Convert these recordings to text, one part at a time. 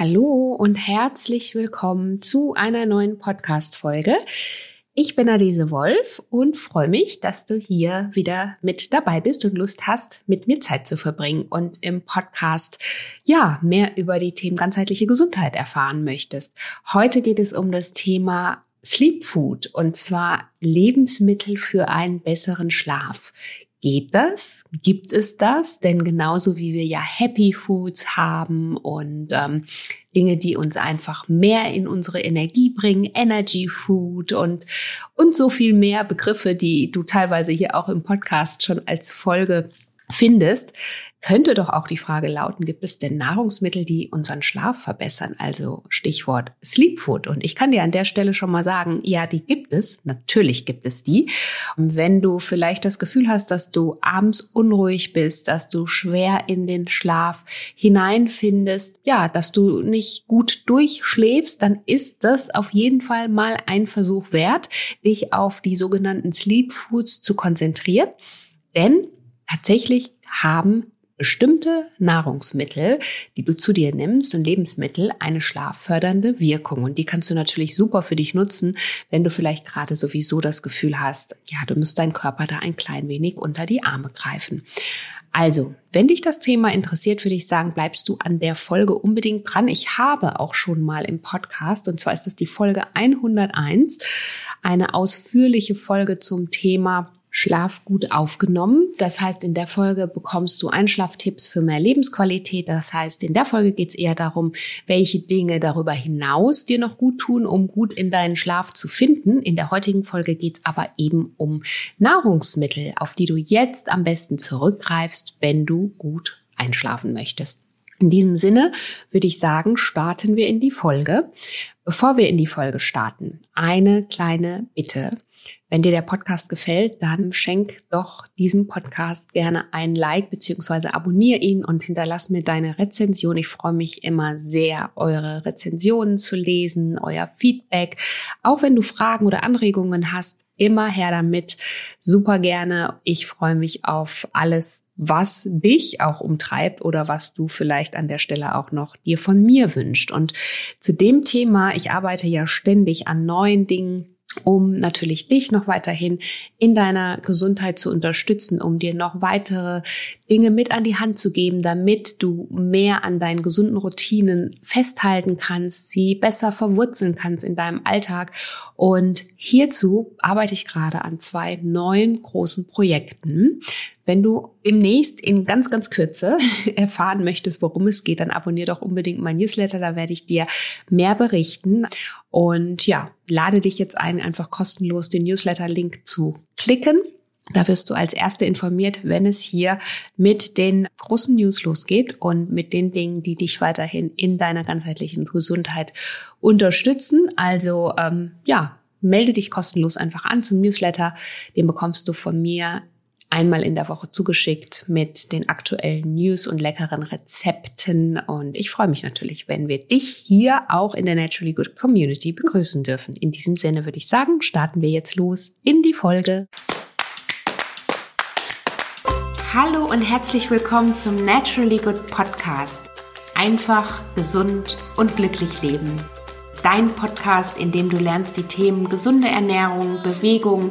Hallo und herzlich willkommen zu einer neuen Podcast-Folge. Ich bin Adese Wolf und freue mich, dass du hier wieder mit dabei bist und Lust hast, mit mir Zeit zu verbringen und im Podcast ja mehr über die Themen ganzheitliche Gesundheit erfahren möchtest. Heute geht es um das Thema Sleep Food und zwar Lebensmittel für einen besseren Schlaf. Geht das? Gibt es das? Denn genauso wie wir ja Happy Foods haben und ähm, Dinge, die uns einfach mehr in unsere Energie bringen, Energy Food und, und so viel mehr Begriffe, die du teilweise hier auch im Podcast schon als Folge findest, könnte doch auch die Frage lauten, gibt es denn Nahrungsmittel, die unseren Schlaf verbessern? Also Stichwort Sleep Food. Und ich kann dir an der Stelle schon mal sagen, ja, die gibt es. Natürlich gibt es die. Und wenn du vielleicht das Gefühl hast, dass du abends unruhig bist, dass du schwer in den Schlaf hineinfindest, ja, dass du nicht gut durchschläfst, dann ist das auf jeden Fall mal ein Versuch wert, dich auf die sogenannten Sleep Foods zu konzentrieren. Denn tatsächlich haben bestimmte Nahrungsmittel, die du zu dir nimmst und Lebensmittel, eine schlaffördernde Wirkung. Und die kannst du natürlich super für dich nutzen, wenn du vielleicht gerade sowieso das Gefühl hast, ja, du musst deinen Körper da ein klein wenig unter die Arme greifen. Also, wenn dich das Thema interessiert, würde ich sagen, bleibst du an der Folge unbedingt dran. Ich habe auch schon mal im Podcast, und zwar ist das die Folge 101, eine ausführliche Folge zum Thema Schlaf gut aufgenommen. Das heißt, in der Folge bekommst du Einschlaftipps für mehr Lebensqualität. Das heißt, in der Folge geht es eher darum, welche Dinge darüber hinaus dir noch gut tun, um gut in deinen Schlaf zu finden. In der heutigen Folge geht es aber eben um Nahrungsmittel, auf die du jetzt am besten zurückgreifst, wenn du gut einschlafen möchtest. In diesem Sinne würde ich sagen, starten wir in die Folge. Bevor wir in die Folge starten, eine kleine Bitte. Wenn dir der Podcast gefällt, dann schenk doch diesem Podcast gerne ein Like beziehungsweise abonniere ihn und hinterlass mir deine Rezension. Ich freue mich immer sehr, eure Rezensionen zu lesen, euer Feedback. Auch wenn du Fragen oder Anregungen hast, immer her damit. Super gerne. Ich freue mich auf alles, was dich auch umtreibt oder was du vielleicht an der Stelle auch noch dir von mir wünscht. Und zu dem Thema, ich arbeite ja ständig an neuen Dingen um natürlich dich noch weiterhin in deiner Gesundheit zu unterstützen, um dir noch weitere Dinge mit an die Hand zu geben, damit du mehr an deinen gesunden Routinen festhalten kannst, sie besser verwurzeln kannst in deinem Alltag. Und hierzu arbeite ich gerade an zwei neuen großen Projekten. Wenn du demnächst in ganz, ganz Kürze erfahren möchtest, worum es geht, dann abonniere doch unbedingt mein Newsletter. Da werde ich dir mehr berichten. Und ja, lade dich jetzt ein, einfach kostenlos den Newsletter-Link zu klicken. Da wirst du als Erste informiert, wenn es hier mit den großen News losgeht und mit den Dingen, die dich weiterhin in deiner ganzheitlichen Gesundheit unterstützen. Also ähm, ja, melde dich kostenlos einfach an zum Newsletter. Den bekommst du von mir einmal in der Woche zugeschickt mit den aktuellen News und leckeren Rezepten. Und ich freue mich natürlich, wenn wir dich hier auch in der Naturally Good Community begrüßen dürfen. In diesem Sinne würde ich sagen, starten wir jetzt los in die Folge. Hallo und herzlich willkommen zum Naturally Good Podcast. Einfach, gesund und glücklich leben. Dein Podcast, in dem du lernst, die Themen gesunde Ernährung, Bewegung,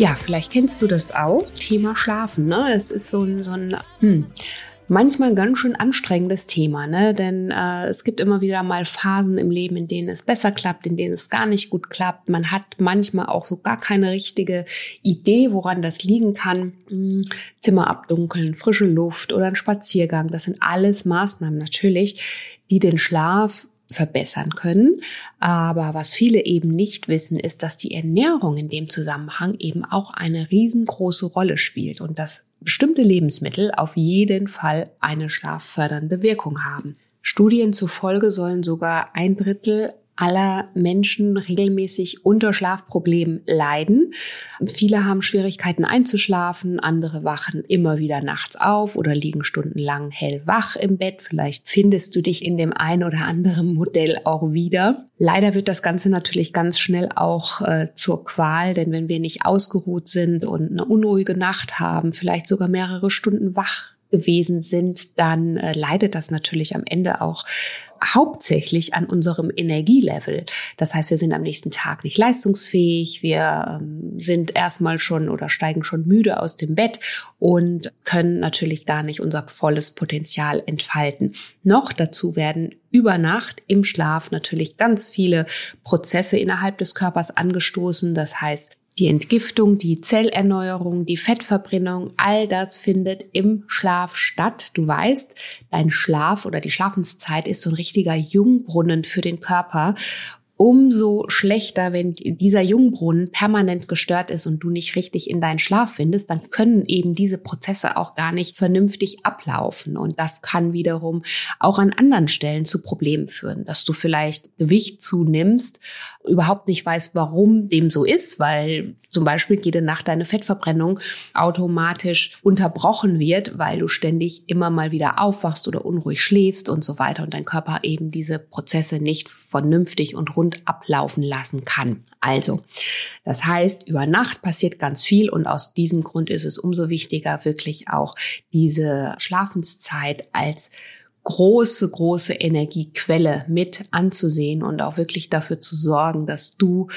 Ja, vielleicht kennst du das auch. Thema Schlafen, ne? Es ist so ein, so ein hm, manchmal ganz schön anstrengendes Thema, ne? Denn äh, es gibt immer wieder mal Phasen im Leben, in denen es besser klappt, in denen es gar nicht gut klappt. Man hat manchmal auch so gar keine richtige Idee, woran das liegen kann. Hm, Zimmer abdunkeln, frische Luft oder ein Spaziergang. Das sind alles Maßnahmen natürlich, die den Schlaf verbessern können. Aber was viele eben nicht wissen, ist, dass die Ernährung in dem Zusammenhang eben auch eine riesengroße Rolle spielt und dass bestimmte Lebensmittel auf jeden Fall eine schlaffördernde Wirkung haben. Studien zufolge sollen sogar ein Drittel aller Menschen regelmäßig unter Schlafproblemen leiden. Viele haben Schwierigkeiten einzuschlafen, andere wachen immer wieder nachts auf oder liegen stundenlang hellwach im Bett. Vielleicht findest du dich in dem ein oder anderen Modell auch wieder. Leider wird das Ganze natürlich ganz schnell auch äh, zur Qual, denn wenn wir nicht ausgeruht sind und eine unruhige Nacht haben, vielleicht sogar mehrere Stunden wach gewesen sind, dann äh, leidet das natürlich am Ende auch hauptsächlich an unserem Energielevel. Das heißt, wir sind am nächsten Tag nicht leistungsfähig, wir ähm, sind erstmal schon oder steigen schon müde aus dem Bett und können natürlich gar nicht unser volles Potenzial entfalten. Noch dazu werden über Nacht im Schlaf natürlich ganz viele Prozesse innerhalb des Körpers angestoßen. Das heißt, die Entgiftung, die Zellerneuerung, die Fettverbrennung, all das findet im Schlaf statt. Du weißt, dein Schlaf oder die Schlafenszeit ist so ein richtiger Jungbrunnen für den Körper umso schlechter, wenn dieser Jungbrunnen permanent gestört ist und du nicht richtig in deinen Schlaf findest, dann können eben diese Prozesse auch gar nicht vernünftig ablaufen. Und das kann wiederum auch an anderen Stellen zu Problemen führen, dass du vielleicht Gewicht zunimmst, überhaupt nicht weißt, warum dem so ist, weil zum Beispiel jede Nacht deine Fettverbrennung automatisch unterbrochen wird, weil du ständig immer mal wieder aufwachst oder unruhig schläfst und so weiter und dein Körper eben diese Prozesse nicht vernünftig und rund gesund ablaufen lassen kann. Also, das heißt, über Nacht passiert ganz viel und aus diesem Grund ist es umso wichtiger, wirklich auch diese Schlafenszeit als große, große Energiequelle mit anzusehen und auch wirklich dafür zu sorgen, dass du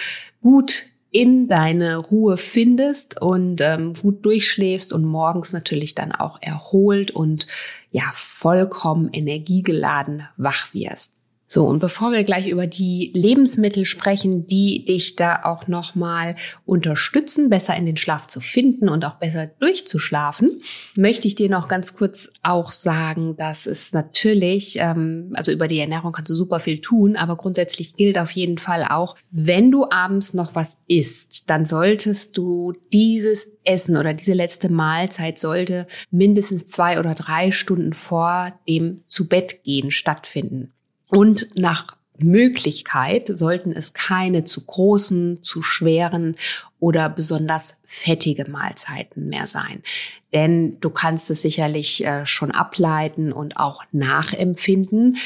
gut in deine Ruhe findest und ähm, gut durchschläfst und morgens natürlich dann auch erholt und ja vollkommen energiegeladen wach wirst. So, und bevor wir gleich über die Lebensmittel sprechen, die dich da auch nochmal unterstützen, besser in den Schlaf zu finden und auch besser durchzuschlafen, möchte ich dir noch ganz kurz auch sagen, dass es natürlich, ähm, also über die Ernährung kannst du super viel tun, aber grundsätzlich gilt auf jeden Fall auch, wenn du abends noch was isst, dann solltest du dieses Essen oder diese letzte Mahlzeit sollte mindestens zwei oder drei Stunden vor dem zu Bett gehen stattfinden. Und nach Möglichkeit sollten es keine zu großen, zu schweren oder besonders fettige Mahlzeiten mehr sein. Denn du kannst es sicherlich äh, schon ableiten und auch nachempfinden.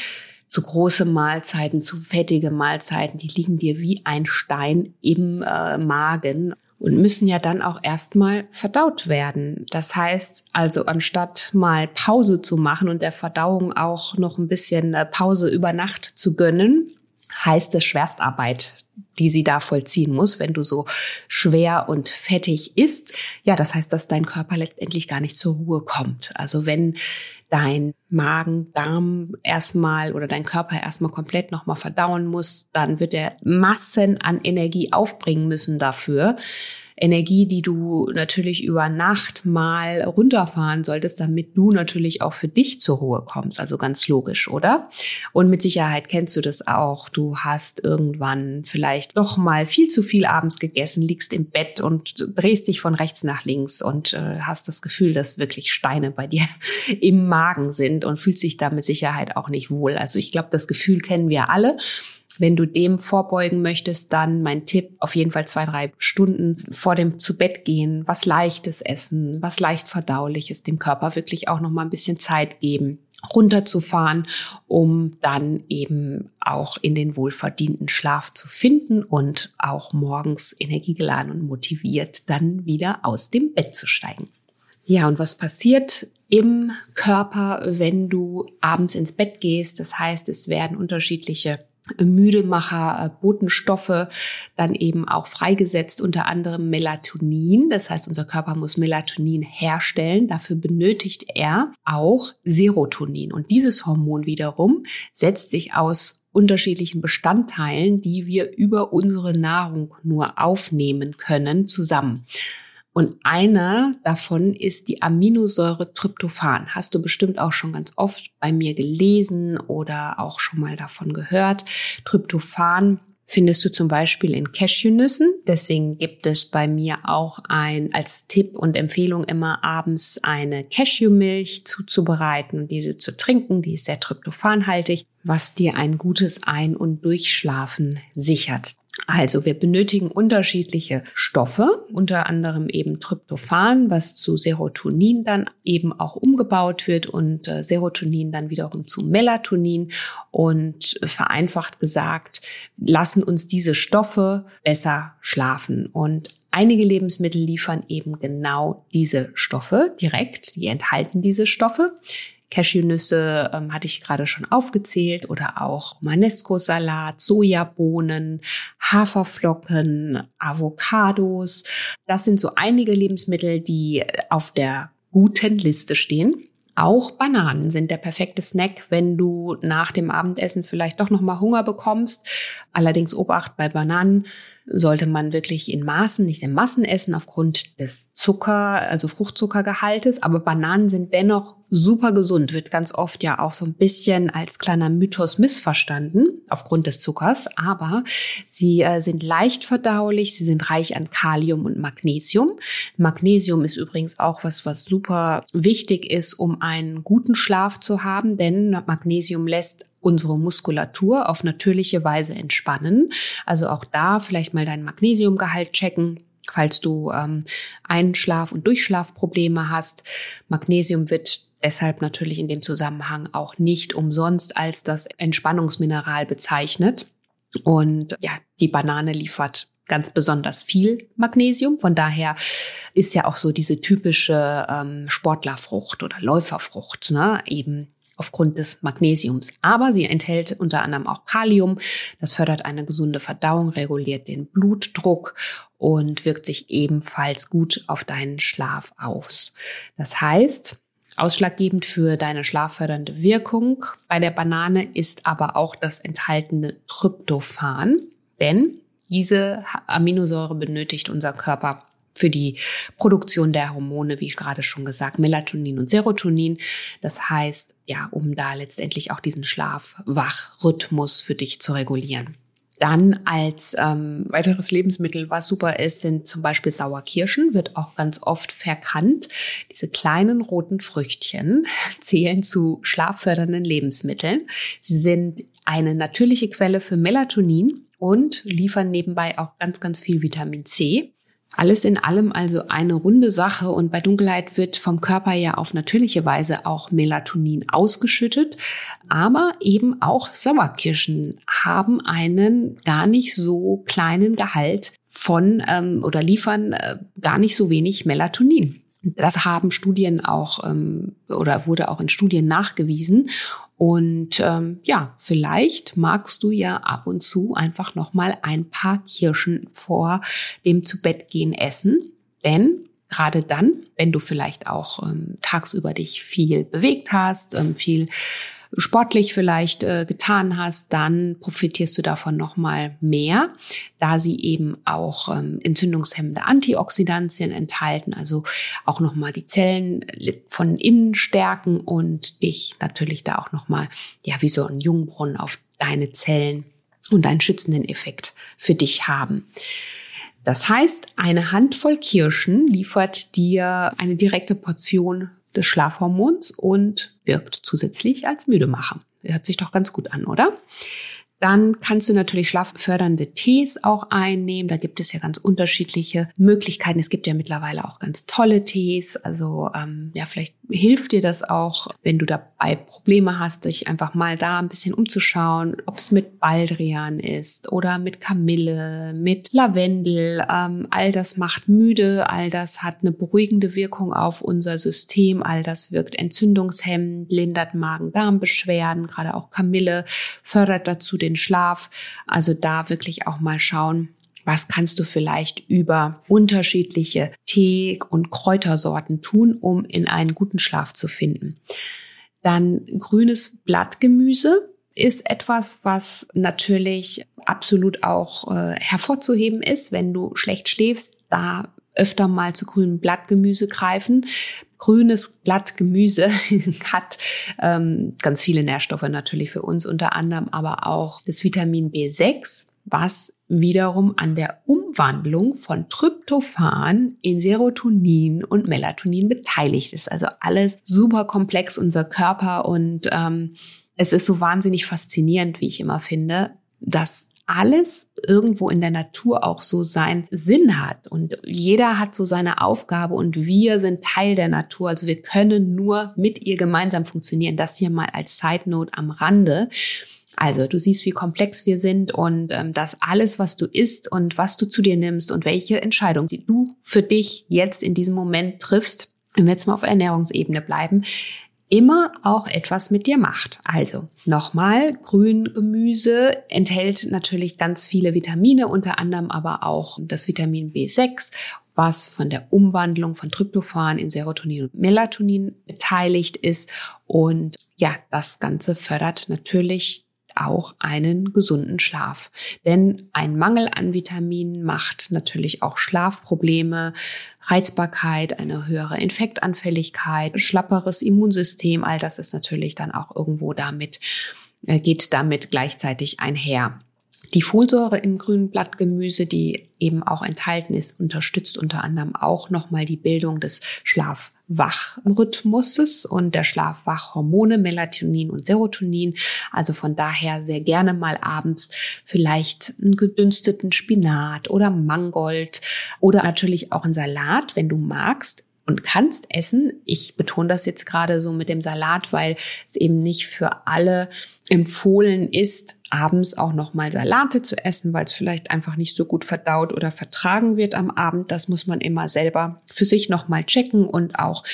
Zu große Mahlzeiten, zu fettige Mahlzeiten, die liegen dir wie ein Stein im äh, Magen und müssen ja dann auch erstmal verdaut werden. Das heißt also, anstatt mal Pause zu machen und der Verdauung auch noch ein bisschen äh, Pause über Nacht zu gönnen, heißt es Schwerstarbeit, die sie da vollziehen muss, wenn du so schwer und fettig isst. Ja, das heißt, dass dein Körper letztendlich gar nicht zur Ruhe kommt. Also wenn dein Magen, Darm erstmal oder dein Körper erstmal komplett nochmal verdauen muss, dann wird er Massen an Energie aufbringen müssen dafür. Energie, die du natürlich über Nacht mal runterfahren solltest, damit du natürlich auch für dich zur Ruhe kommst. Also ganz logisch, oder? Und mit Sicherheit kennst du das auch. Du hast irgendwann vielleicht doch mal viel zu viel abends gegessen, liegst im Bett und drehst dich von rechts nach links und äh, hast das Gefühl, dass wirklich Steine bei dir im Magen sind und fühlst dich da mit Sicherheit auch nicht wohl. Also ich glaube, das Gefühl kennen wir alle. Wenn du dem vorbeugen möchtest, dann mein Tipp, auf jeden Fall zwei, drei Stunden vor dem zu Bett gehen, was leichtes essen, was leicht verdauliches, dem Körper wirklich auch noch mal ein bisschen Zeit geben runterzufahren, um dann eben auch in den wohlverdienten Schlaf zu finden und auch morgens energiegeladen und motiviert dann wieder aus dem Bett zu steigen. Ja, und was passiert im Körper, wenn du abends ins Bett gehst? Das heißt, es werden unterschiedliche Müdemacher, äh, Botenstoffe dann eben auch freigesetzt, unter anderem Melatonin. Das heißt, unser Körper muss Melatonin herstellen. Dafür benötigt er auch Serotonin. Und dieses Hormon wiederum setzt sich aus unterschiedlichen Bestandteilen, die wir über unsere Nahrung nur aufnehmen können, zusammen. Und einer davon ist die Aminosäure Tryptophan. Hast du bestimmt auch schon ganz oft bei mir gelesen oder auch schon mal davon gehört. Tryptophan findest du zum Beispiel in Cashewnüssen. Deswegen gibt es bei mir auch ein, als Tipp und Empfehlung immer abends eine Cashewmilch zuzubereiten diese zu trinken. Die ist sehr tryptophanhaltig, was dir ein gutes Ein- und Durchschlafen sichert. Also wir benötigen unterschiedliche Stoffe, unter anderem eben Tryptophan, was zu Serotonin dann eben auch umgebaut wird und äh, Serotonin dann wiederum zu Melatonin. Und vereinfacht gesagt, lassen uns diese Stoffe besser schlafen. Und Einige Lebensmittel liefern eben genau diese Stoffe direkt, die enthalten diese Stoffe. Cashewnüsse ähm, hatte ich gerade schon aufgezählt oder auch Manesco-Salat, Sojabohnen, Haferflocken, Avocados. Das sind so einige Lebensmittel, die auf der guten Liste stehen. Auch Bananen sind der perfekte Snack, wenn du nach dem Abendessen vielleicht doch noch mal Hunger bekommst. Allerdings Obacht bei Bananen sollte man wirklich in Maßen, nicht in Massen essen aufgrund des Zucker, also Fruchtzuckergehaltes. Aber Bananen sind dennoch super gesund, wird ganz oft ja auch so ein bisschen als kleiner Mythos missverstanden aufgrund des Zuckers. Aber sie äh, sind leicht verdaulich, sie sind reich an Kalium und Magnesium. Magnesium ist übrigens auch was, was super wichtig ist, um einen guten Schlaf zu haben, denn Magnesium lässt unsere Muskulatur auf natürliche Weise entspannen. Also auch da vielleicht mal dein Magnesiumgehalt checken. Falls du ähm, Einschlaf- und Durchschlafprobleme hast. Magnesium wird deshalb natürlich in dem Zusammenhang auch nicht umsonst als das Entspannungsmineral bezeichnet. Und ja, die Banane liefert ganz besonders viel Magnesium. Von daher ist ja auch so diese typische ähm, Sportlerfrucht oder Läuferfrucht, ne? eben aufgrund des Magnesiums. Aber sie enthält unter anderem auch Kalium. Das fördert eine gesunde Verdauung, reguliert den Blutdruck und wirkt sich ebenfalls gut auf deinen Schlaf aus. Das heißt, Ausschlaggebend für deine schlaffördernde Wirkung bei der Banane ist aber auch das enthaltene Tryptophan, denn diese Aminosäure benötigt unser Körper für die Produktion der Hormone, wie gerade schon gesagt, Melatonin und Serotonin. Das heißt, ja, um da letztendlich auch diesen Schlaf-Wach-Rhythmus für dich zu regulieren. Dann als ähm, weiteres Lebensmittel, was super ist, sind zum Beispiel Sauerkirschen, wird auch ganz oft verkannt. Diese kleinen roten Früchtchen zählen zu schlaffördernden Lebensmitteln. Sie sind eine natürliche Quelle für Melatonin und liefern nebenbei auch ganz, ganz viel Vitamin C. Alles in allem also eine runde Sache und bei Dunkelheit wird vom Körper ja auf natürliche Weise auch Melatonin ausgeschüttet, aber eben auch Sauerkirschen haben einen gar nicht so kleinen Gehalt von ähm, oder liefern äh, gar nicht so wenig Melatonin. Das haben Studien auch ähm, oder wurde auch in Studien nachgewiesen. Und ähm, ja, vielleicht magst du ja ab und zu einfach noch mal ein paar Kirschen vor dem zu Bett gehen essen, denn gerade dann, wenn du vielleicht auch ähm, tagsüber dich viel bewegt hast, ähm, viel sportlich vielleicht äh, getan hast, dann profitierst du davon nochmal mehr, da sie eben auch ähm, entzündungshemmende Antioxidantien enthalten, also auch nochmal die Zellen von innen stärken und dich natürlich da auch nochmal, ja, wie so ein Jungbrunnen auf deine Zellen und einen schützenden Effekt für dich haben. Das heißt, eine Handvoll Kirschen liefert dir eine direkte Portion des Schlafhormons und wirkt zusätzlich als Müdemacher. Hört sich doch ganz gut an, oder? Dann kannst du natürlich schlaffördernde Tees auch einnehmen. Da gibt es ja ganz unterschiedliche Möglichkeiten. Es gibt ja mittlerweile auch ganz tolle Tees. Also ähm, ja, vielleicht hilft dir das auch, wenn du dabei Probleme hast, dich einfach mal da ein bisschen umzuschauen, ob es mit Baldrian ist oder mit Kamille, mit Lavendel. Ähm, all das macht müde, all das hat eine beruhigende Wirkung auf unser System, all das wirkt entzündungshemmend, lindert Magen-Darm-Beschwerden, gerade auch Kamille fördert dazu den den Schlaf. Also da wirklich auch mal schauen, was kannst du vielleicht über unterschiedliche Tee- und Kräutersorten tun, um in einen guten Schlaf zu finden. Dann grünes Blattgemüse ist etwas, was natürlich absolut auch äh, hervorzuheben ist, wenn du schlecht schläfst, da öfter mal zu grünem Blattgemüse greifen. Grünes Blattgemüse hat ähm, ganz viele Nährstoffe natürlich für uns, unter anderem aber auch das Vitamin B6 was wiederum an der Umwandlung von Tryptophan in Serotonin und Melatonin beteiligt ist. Also alles super komplex, unser Körper. Und ähm, es ist so wahnsinnig faszinierend, wie ich immer finde, dass alles irgendwo in der Natur auch so seinen Sinn hat. Und jeder hat so seine Aufgabe und wir sind Teil der Natur. Also wir können nur mit ihr gemeinsam funktionieren. Das hier mal als Side Note am Rande. Also du siehst, wie komplex wir sind und ähm, dass alles, was du isst und was du zu dir nimmst und welche Entscheidung, die du für dich jetzt in diesem Moment triffst, wenn wir jetzt mal auf Ernährungsebene bleiben, immer auch etwas mit dir macht. Also nochmal, Grüngemüse enthält natürlich ganz viele Vitamine, unter anderem aber auch das Vitamin B6 was von der Umwandlung von Tryptophan in Serotonin und Melatonin beteiligt ist. Und ja, das Ganze fördert natürlich auch einen gesunden Schlaf. Denn ein Mangel an Vitaminen macht natürlich auch Schlafprobleme, Reizbarkeit, eine höhere Infektanfälligkeit, schlapperes Immunsystem. All das ist natürlich dann auch irgendwo damit, äh, geht damit gleichzeitig einher. Die Folsäure im grünen Blattgemüse, die eben auch enthalten ist, unterstützt unter anderem auch nochmal die Bildung des Schlaf-Wach-Rhythmuses und der Schlaf-Wach-Hormone Melatonin und Serotonin. Also von daher sehr gerne mal abends vielleicht einen gedünsteten Spinat oder Mangold oder natürlich auch einen Salat, wenn du magst, und kannst essen. Ich betone das jetzt gerade so mit dem Salat, weil es eben nicht für alle empfohlen ist, abends auch nochmal Salate zu essen, weil es vielleicht einfach nicht so gut verdaut oder vertragen wird am Abend. Das muss man immer selber für sich nochmal checken und auch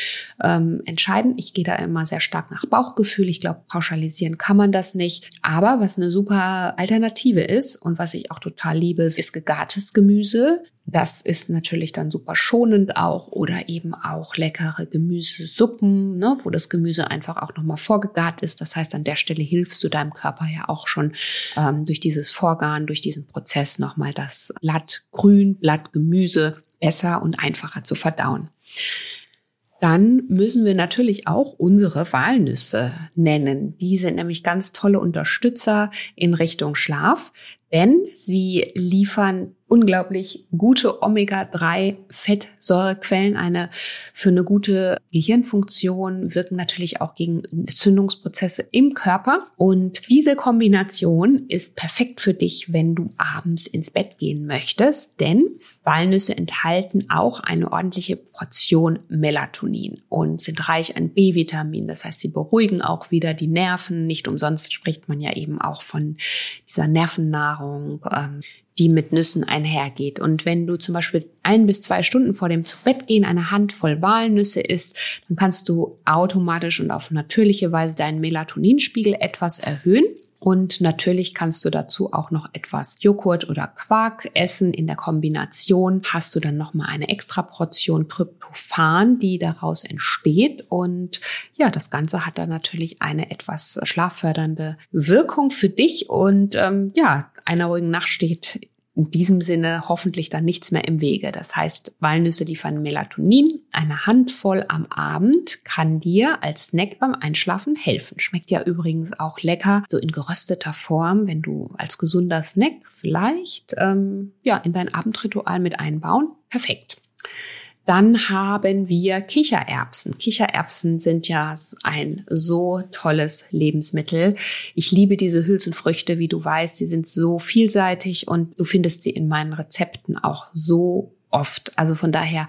ähm, entscheiden. Ich gehe da immer sehr stark nach Bauchgefühl. Ich glaube, pauschalisieren kann man das nicht. Aber was eine super Alternative ist und was ich auch total liebe, ist gegartes Gemüse. Das ist natürlich dann super schonend auch oder eben auch leckere Gemüsesuppen, ne, wo das Gemüse einfach auch nochmal vorgegart ist. Das heißt, an der Stelle hilfst du deinem Körper ja auch schon ähm, durch dieses Vorgaren, durch diesen Prozess nochmal das Blattgrün, Blattgemüse besser und einfacher zu verdauen. Dann müssen wir natürlich auch unsere Walnüsse nennen. Die sind nämlich ganz tolle Unterstützer in Richtung Schlaf, denn sie liefern unglaublich gute Omega-3-Fettsäurequellen. Eine für eine gute Gehirnfunktion wirken natürlich auch gegen Entzündungsprozesse im Körper. Und diese Kombination ist perfekt für dich, wenn du abends ins Bett gehen möchtest, denn Walnüsse enthalten auch eine ordentliche Portion Melatonin und sind reich an B-Vitamin. Das heißt, sie beruhigen auch wieder die Nerven. Nicht umsonst spricht man ja eben auch von dieser Nervennahrung, ähm, die mit Nüssen einhergeht. Und wenn du zum Beispiel ein bis zwei Stunden vor dem Zubettgehen eine Handvoll Walnüsse isst, dann kannst du automatisch und auf natürliche Weise deinen Melatoninspiegel etwas erhöhen. Und natürlich kannst du dazu auch noch etwas Joghurt oder Quark essen. In der Kombination hast du dann nochmal eine extra Portion Tryptophan, die daraus entsteht. Und ja, das Ganze hat dann natürlich eine etwas schlaffördernde Wirkung für dich. Und ähm, ja, einer ruhigen Nacht steht in diesem Sinne hoffentlich dann nichts mehr im Wege. Das heißt, Walnüsse liefern Melatonin. Eine Handvoll am Abend kann dir als Snack beim Einschlafen helfen. Schmeckt ja übrigens auch lecker, so in gerösteter Form, wenn du als gesunder Snack vielleicht ähm, ja in dein Abendritual mit einbauen. Perfekt. Dann haben wir Kichererbsen. Kichererbsen sind ja ein so tolles Lebensmittel. Ich liebe diese Hülsenfrüchte, wie du weißt. Sie sind so vielseitig und du findest sie in meinen Rezepten auch so oft. Also von daher,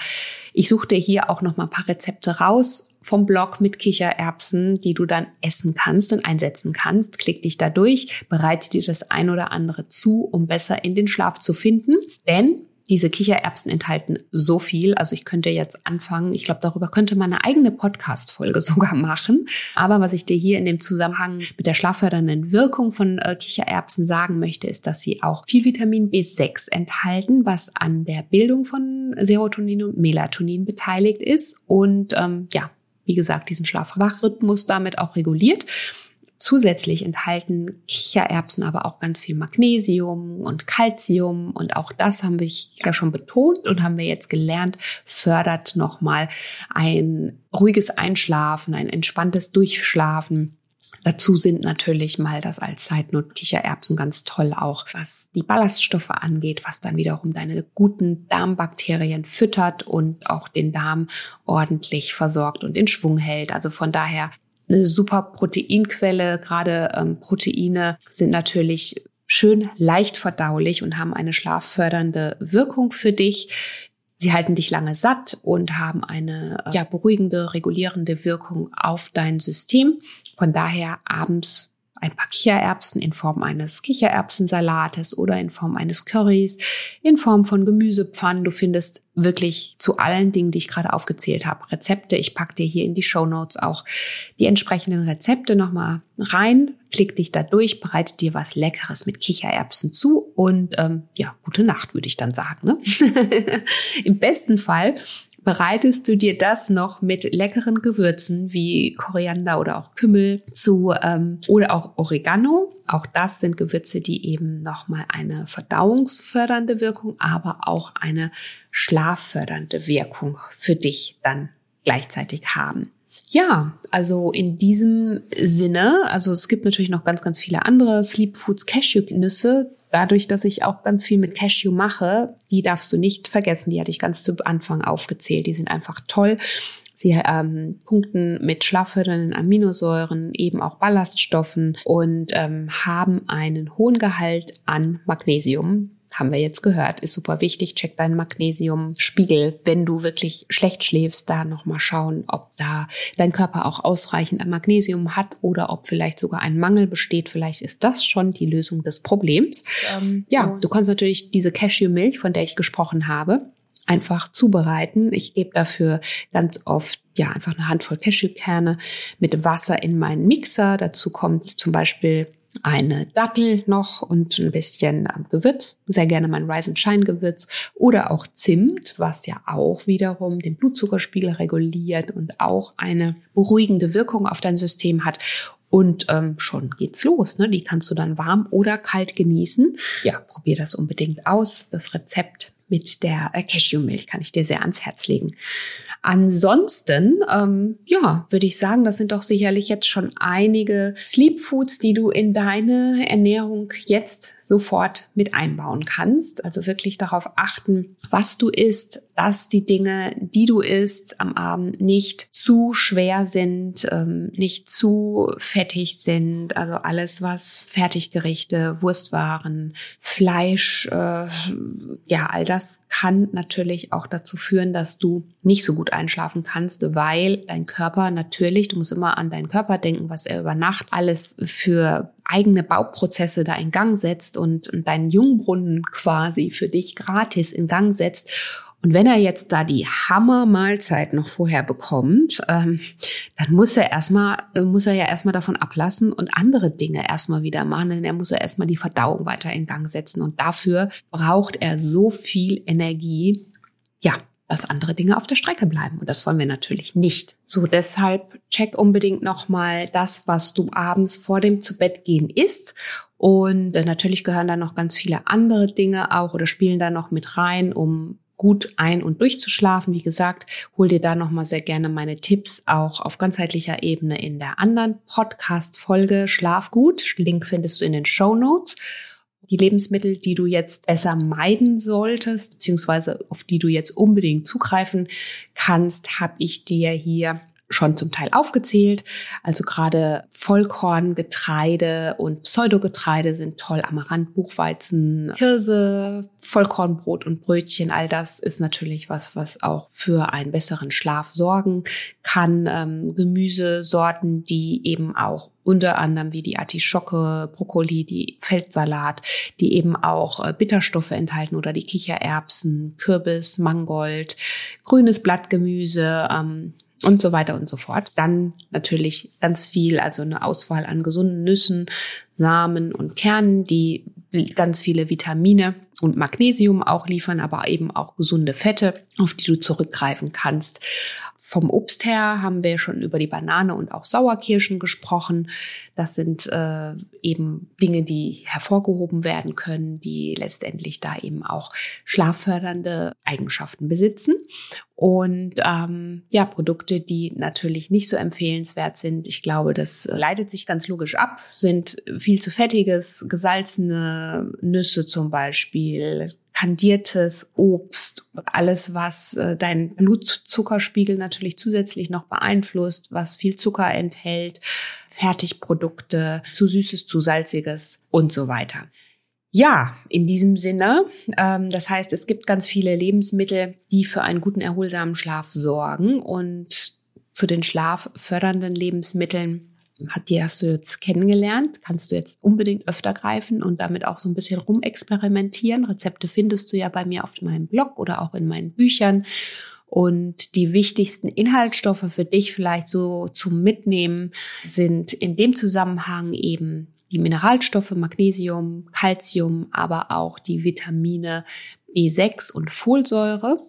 ich suche dir hier auch noch mal ein paar Rezepte raus vom Blog mit Kichererbsen, die du dann essen kannst und einsetzen kannst. Klick dich da durch, bereite dir das ein oder andere zu, um besser in den Schlaf zu finden. Denn diese Kichererbsen enthalten so viel. Also ich könnte jetzt anfangen, ich glaube, darüber könnte man eine eigene Podcast-Folge sogar machen. Aber was ich dir hier in dem Zusammenhang mit der schlaffördernden Wirkung von äh, Kichererbsen sagen möchte, ist, dass sie auch viel Vitamin B6 enthalten, was an der Bildung von Serotonin und Melatonin beteiligt ist. Und ähm, ja, wie gesagt, diesen Schlafwachrhythmus damit auch reguliert. Zusätzlich enthalten Kichererbsen aber auch ganz viel Magnesium und Calcium und auch das haben wir ja schon betont und haben wir jetzt gelernt, fördert nochmal ein ruhiges Einschlafen, ein entspanntes Durchschlafen Dazu sind natürlich mal das als Zeitnot Kichererbsen ganz toll auch, was die Ballaststoffe angeht, was dann wiederum deine guten Darmbakterien füttert und auch den Darm ordentlich versorgt und in Schwung hält. Also von daher eine super Proteinquelle. Gerade ähm, Proteine sind natürlich schön leicht verdaulich und haben eine schlaffördernde Wirkung für dich. Sie halten dich lange satt und haben eine ja, beruhigende, regulierende Wirkung auf dein System. Von daher abends ein paar Kichererbsen in Form eines Kichererbsensalates oder in Form eines Currys, in Form von Gemüsepfannen. Du findest wirklich zu allen Dingen, die ich gerade aufgezählt habe, Rezepte. Ich packe dir hier in die Show Notes auch die entsprechenden Rezepte nochmal rein. Klick dich da durch, bereite dir was Leckeres mit Kichererbsen zu und ähm, ja, gute Nacht, würde ich dann sagen. Ne? Im besten Fall bereitest du dir das noch mit leckeren Gewürzen wie Koriander oder auch Kümmel zu ähm, oder auch Oregano. Auch das sind Gewürze, die eben nochmal eine verdauungsfördernde Wirkung, aber auch eine schlaffördernde Wirkung für dich dann gleichzeitig haben. Ja, also in diesem Sinne, also es gibt natürlich noch ganz, ganz viele andere Sleep Foods, Cashew-Nüsse. Dadurch, dass ich auch ganz viel mit Cashew mache, die darfst du nicht vergessen. Die hatte ich ganz zu Anfang aufgezählt. Die sind einfach toll. Sie ähm, punkten mit schlaffördernden Aminosäuren, eben auch Ballaststoffen und ähm, haben einen hohen Gehalt an Magnesium haben wir jetzt gehört, ist super wichtig. Check deinen Magnesiumspiegel. Wenn du wirklich schlecht schläfst, da nochmal schauen, ob da dein Körper auch ausreichend an Magnesium hat oder ob vielleicht sogar ein Mangel besteht. Vielleicht ist das schon die Lösung des Problems. Ähm, ja, so. du kannst natürlich diese Cashewmilch, von der ich gesprochen habe, einfach zubereiten. Ich gebe dafür ganz oft ja einfach eine Handvoll Cashewkerne mit Wasser in meinen Mixer. Dazu kommt zum Beispiel eine Dattel noch und ein bisschen ähm, Gewürz, sehr gerne mein Rise and Shine Gewürz oder auch Zimt, was ja auch wiederum den Blutzuckerspiegel reguliert und auch eine beruhigende Wirkung auf dein System hat. Und ähm, schon geht's los. Ne? Die kannst du dann warm oder kalt genießen. Ja, probier das unbedingt aus. Das Rezept mit der äh, Cashewmilch kann ich dir sehr ans Herz legen. Ansonsten, ähm, ja, würde ich sagen, das sind doch sicherlich jetzt schon einige Sleep Foods, die du in deine Ernährung jetzt sofort mit einbauen kannst. Also wirklich darauf achten, was du isst, dass die Dinge, die du isst am Abend nicht zu schwer sind, ähm, nicht zu fettig sind. Also alles, was Fertiggerichte, Wurstwaren, Fleisch, äh, ja, all das kann natürlich auch dazu führen, dass du nicht so gut einschlafen kannst, weil dein Körper natürlich, du musst immer an deinen Körper denken, was er über Nacht alles für eigene Bauprozesse da in Gang setzt und, und deinen Jungbrunnen quasi für dich gratis in Gang setzt. Und wenn er jetzt da die Hammer-Mahlzeit noch vorher bekommt, ähm, dann muss er erstmal, muss er ja erstmal davon ablassen und andere Dinge erstmal wieder machen, denn er muss ja erstmal die Verdauung weiter in Gang setzen. Und dafür braucht er so viel Energie. Ja, dass andere Dinge auf der Strecke bleiben. Und das wollen wir natürlich nicht. So, deshalb check unbedingt nochmal das, was du abends vor dem Zubettgehen isst. Und äh, natürlich gehören da noch ganz viele andere Dinge auch oder spielen da noch mit rein, um gut ein- und durchzuschlafen. Wie gesagt, hol dir da nochmal sehr gerne meine Tipps auch auf ganzheitlicher Ebene in der anderen Podcast-Folge Schlaf gut. Link findest du in den Show Notes die Lebensmittel, die du jetzt besser meiden solltest, beziehungsweise auf die du jetzt unbedingt zugreifen kannst, habe ich dir hier schon zum Teil aufgezählt. Also gerade Vollkorn, Getreide und Pseudogetreide sind toll. Amaranth, Buchweizen, Hirse, Vollkornbrot und Brötchen. All das ist natürlich was, was auch für einen besseren Schlaf sorgen kann. Ähm, Gemüsesorten, die eben auch unter anderem wie die Artischocke, Brokkoli, die Feldsalat, die eben auch äh, Bitterstoffe enthalten oder die Kichererbsen, Kürbis, Mangold, grünes Blattgemüse, ähm, und so weiter und so fort. Dann natürlich ganz viel, also eine Auswahl an gesunden Nüssen, Samen und Kernen, die ganz viele Vitamine und Magnesium auch liefern, aber eben auch gesunde Fette, auf die du zurückgreifen kannst. Vom Obst her haben wir schon über die Banane und auch Sauerkirschen gesprochen. Das sind äh, eben Dinge, die hervorgehoben werden können, die letztendlich da eben auch schlaffördernde Eigenschaften besitzen. Und ähm, ja, Produkte, die natürlich nicht so empfehlenswert sind, ich glaube, das leitet sich ganz logisch ab, sind viel zu fettiges, gesalzene Nüsse zum Beispiel, kandiertes Obst, alles, was äh, dein Blutzuckerspiegel natürlich zusätzlich noch beeinflusst, was viel Zucker enthält, Fertigprodukte, zu süßes, zu salziges und so weiter. Ja, in diesem Sinne, ähm, das heißt, es gibt ganz viele Lebensmittel, die für einen guten, erholsamen Schlaf sorgen und zu den schlaffördernden Lebensmitteln hat die hast du jetzt kennengelernt, kannst du jetzt unbedingt öfter greifen und damit auch so ein bisschen rumexperimentieren. Rezepte findest du ja bei mir auf meinem Blog oder auch in meinen Büchern. Und die wichtigsten Inhaltsstoffe für dich vielleicht so zum Mitnehmen sind in dem Zusammenhang eben die Mineralstoffe Magnesium, Calcium, aber auch die Vitamine B6 und Folsäure.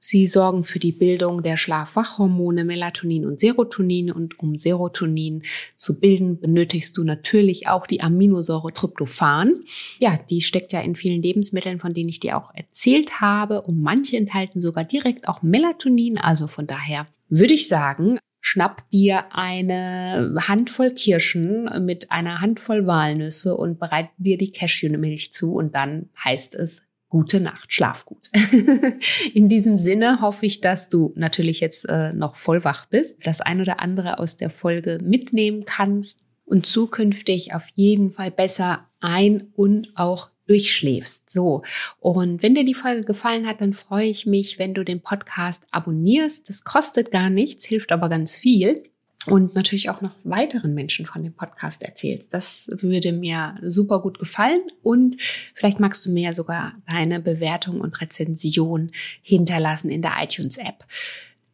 Sie sorgen für die Bildung der Schlafwachhormone Melatonin und Serotonin und um Serotonin zu bilden, benötigst du natürlich auch die Aminosäure Tryptophan. Ja, die steckt ja in vielen Lebensmitteln, von denen ich dir auch erzählt habe und manche enthalten sogar direkt auch Melatonin, also von daher würde ich sagen, schnapp dir eine Handvoll Kirschen mit einer Handvoll Walnüsse und bereite dir die Cashewmilch zu und dann heißt es gute Nacht, schlaf gut. In diesem Sinne hoffe ich, dass du natürlich jetzt äh, noch voll wach bist, das ein oder andere aus der Folge mitnehmen kannst und zukünftig auf jeden Fall besser ein und auch durchschläfst. So. Und wenn dir die Folge gefallen hat, dann freue ich mich, wenn du den Podcast abonnierst. Das kostet gar nichts, hilft aber ganz viel und natürlich auch noch weiteren Menschen von dem Podcast erzählst. Das würde mir super gut gefallen und vielleicht magst du mir sogar deine Bewertung und Rezension hinterlassen in der iTunes-App.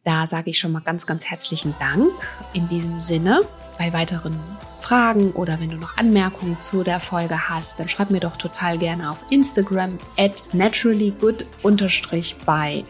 Da sage ich schon mal ganz, ganz herzlichen Dank. In diesem Sinne, bei weiteren Fragen oder wenn du noch Anmerkungen zu der Folge hast, dann schreib mir doch total gerne auf Instagram at naturallygood by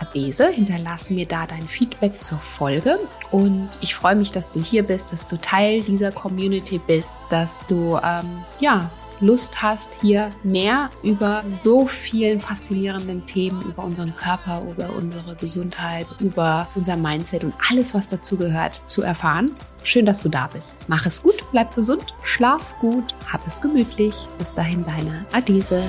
adese. Hinterlass mir da dein Feedback zur Folge und ich freue mich, dass du hier bist, dass du Teil dieser Community bist, dass du ähm, ja Lust hast, hier mehr über so vielen faszinierenden Themen, über unseren Körper, über unsere Gesundheit, über unser Mindset und alles, was dazu gehört, zu erfahren. Schön, dass du da bist. Mach es gut, bleib gesund, schlaf gut, hab es gemütlich. Bis dahin deine Adese.